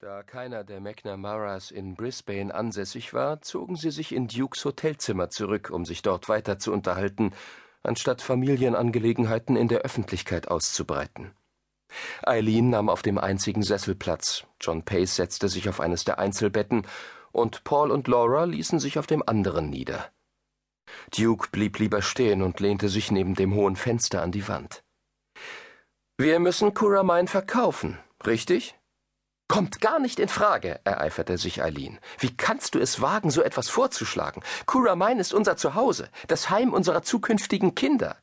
Da keiner der McNamaras in Brisbane ansässig war, zogen sie sich in Dukes Hotelzimmer zurück, um sich dort weiter zu unterhalten, anstatt Familienangelegenheiten in der Öffentlichkeit auszubreiten. Eileen nahm auf dem einzigen Sessel Platz, John Pace setzte sich auf eines der Einzelbetten, und Paul und Laura ließen sich auf dem anderen nieder. Duke blieb lieber stehen und lehnte sich neben dem hohen Fenster an die Wand. Wir müssen Kuramine verkaufen, richtig? Kommt gar nicht in Frage, ereiferte sich Eileen. Wie kannst du es wagen, so etwas vorzuschlagen? Kuramine ist unser Zuhause, das Heim unserer zukünftigen Kinder.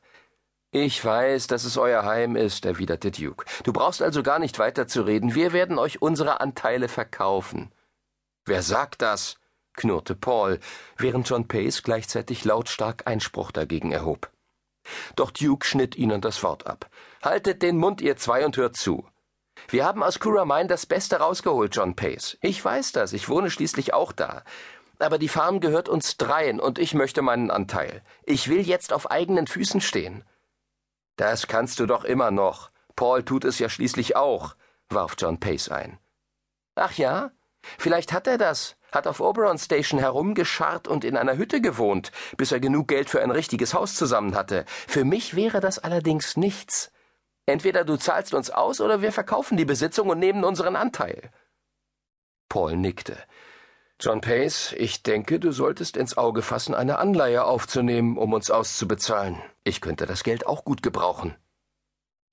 Ich weiß, dass es euer Heim ist, erwiderte Duke. Du brauchst also gar nicht weiter zu reden. Wir werden euch unsere Anteile verkaufen. Wer sagt das? knurrte Paul, während John Pace gleichzeitig lautstark Einspruch dagegen erhob. Doch Duke schnitt ihnen das Wort ab. Haltet den Mund, ihr zwei, und hört zu. Wir haben aus Kuramine das Beste rausgeholt, John Pace. Ich weiß das, ich wohne schließlich auch da. Aber die Farm gehört uns dreien und ich möchte meinen Anteil. Ich will jetzt auf eigenen Füßen stehen. Das kannst du doch immer noch. Paul tut es ja schließlich auch, warf John Pace ein. Ach ja? Vielleicht hat er das, hat auf Oberon Station herumgescharrt und in einer Hütte gewohnt, bis er genug Geld für ein richtiges Haus zusammen hatte. Für mich wäre das allerdings nichts. Entweder du zahlst uns aus oder wir verkaufen die Besitzung und nehmen unseren Anteil. Paul nickte. John Pace, ich denke, du solltest ins Auge fassen, eine Anleihe aufzunehmen, um uns auszubezahlen. Ich könnte das Geld auch gut gebrauchen.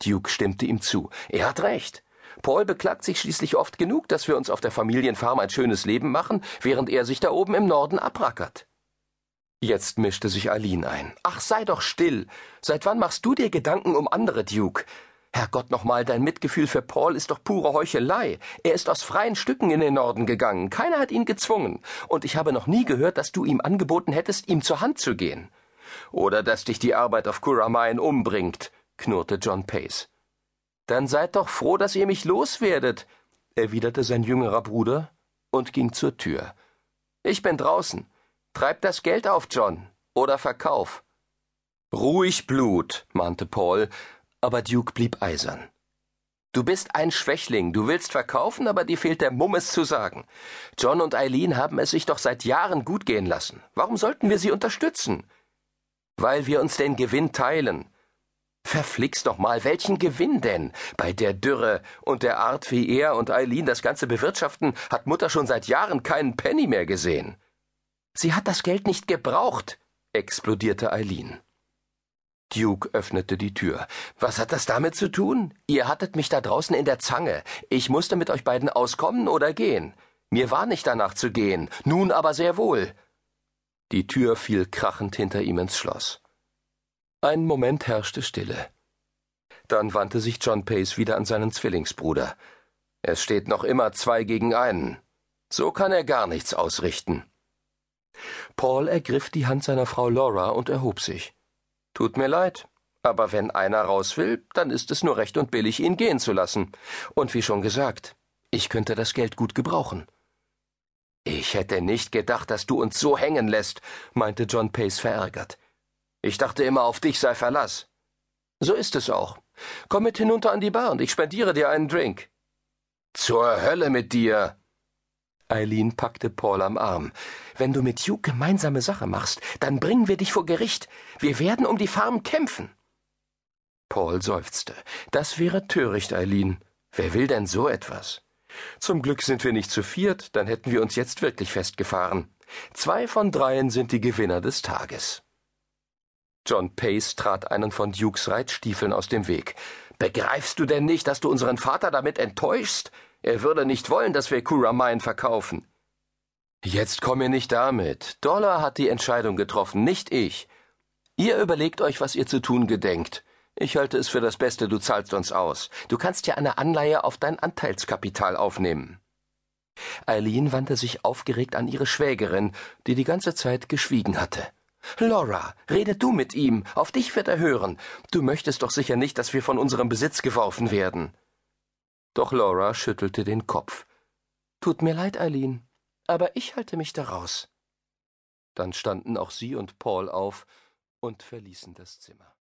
Duke stimmte ihm zu. Er hat recht. Paul beklagt sich schließlich oft genug, dass wir uns auf der Familienfarm ein schönes Leben machen, während er sich da oben im Norden abrackert. Jetzt mischte sich Aline ein. Ach, sei doch still. Seit wann machst du dir Gedanken um andere, Duke? Herrgott nochmal, dein Mitgefühl für Paul ist doch pure Heuchelei. Er ist aus freien Stücken in den Norden gegangen. Keiner hat ihn gezwungen. Und ich habe noch nie gehört, dass du ihm angeboten hättest, ihm zur Hand zu gehen. Oder dass dich die Arbeit auf Kuramine umbringt, knurrte John Pace. Dann seid doch froh, dass ihr mich loswerdet, erwiderte sein jüngerer Bruder und ging zur Tür. Ich bin draußen. Treib das Geld auf, John, oder verkauf. Ruhig Blut, mahnte Paul, aber Duke blieb eisern. Du bist ein Schwächling, du willst verkaufen, aber dir fehlt der Mumm, es zu sagen. John und Eileen haben es sich doch seit Jahren gut gehen lassen. Warum sollten wir sie unterstützen? Weil wir uns den Gewinn teilen. Verflixt doch mal, welchen Gewinn denn? Bei der Dürre und der Art, wie er und Eileen das Ganze bewirtschaften, hat Mutter schon seit Jahren keinen Penny mehr gesehen. Sie hat das Geld nicht gebraucht, explodierte Eileen. Duke öffnete die Tür. Was hat das damit zu tun? Ihr hattet mich da draußen in der Zange. Ich musste mit euch beiden auskommen oder gehen. Mir war nicht danach zu gehen, nun aber sehr wohl. Die Tür fiel krachend hinter ihm ins Schloss. Ein Moment herrschte Stille. Dann wandte sich John Pace wieder an seinen Zwillingsbruder. Es steht noch immer zwei gegen einen. So kann er gar nichts ausrichten. Paul ergriff die Hand seiner Frau Laura und erhob sich. Tut mir leid, aber wenn einer raus will, dann ist es nur recht und billig, ihn gehen zu lassen. Und wie schon gesagt, ich könnte das Geld gut gebrauchen. Ich hätte nicht gedacht, dass du uns so hängen lässt, meinte John Pace verärgert. Ich dachte immer, auf dich sei Verlass. So ist es auch. Komm mit hinunter an die Bar und ich spendiere dir einen Drink. Zur Hölle mit dir, Eileen packte Paul am Arm. Wenn du mit Hugh gemeinsame Sache machst, dann bringen wir dich vor Gericht. Wir werden um die Farm kämpfen. Paul seufzte. Das wäre töricht, Eileen. Wer will denn so etwas? Zum Glück sind wir nicht zu viert, dann hätten wir uns jetzt wirklich festgefahren. Zwei von dreien sind die Gewinner des Tages. John Pace trat einen von Dukes Reitstiefeln aus dem Weg. Begreifst du denn nicht, dass du unseren Vater damit enttäuschst? Er würde nicht wollen, dass wir Kuramine verkaufen. Jetzt komm mir nicht damit. Dollar hat die Entscheidung getroffen, nicht ich. Ihr überlegt euch, was ihr zu tun gedenkt. Ich halte es für das Beste, du zahlst uns aus. Du kannst ja eine Anleihe auf dein Anteilskapital aufnehmen. Eileen wandte sich aufgeregt an ihre Schwägerin, die die ganze Zeit geschwiegen hatte. Laura, rede du mit ihm, auf dich wird er hören. Du möchtest doch sicher nicht, dass wir von unserem Besitz geworfen werden. Doch Laura schüttelte den Kopf. Tut mir leid, Eileen, aber ich halte mich daraus. Dann standen auch sie und Paul auf und verließen das Zimmer.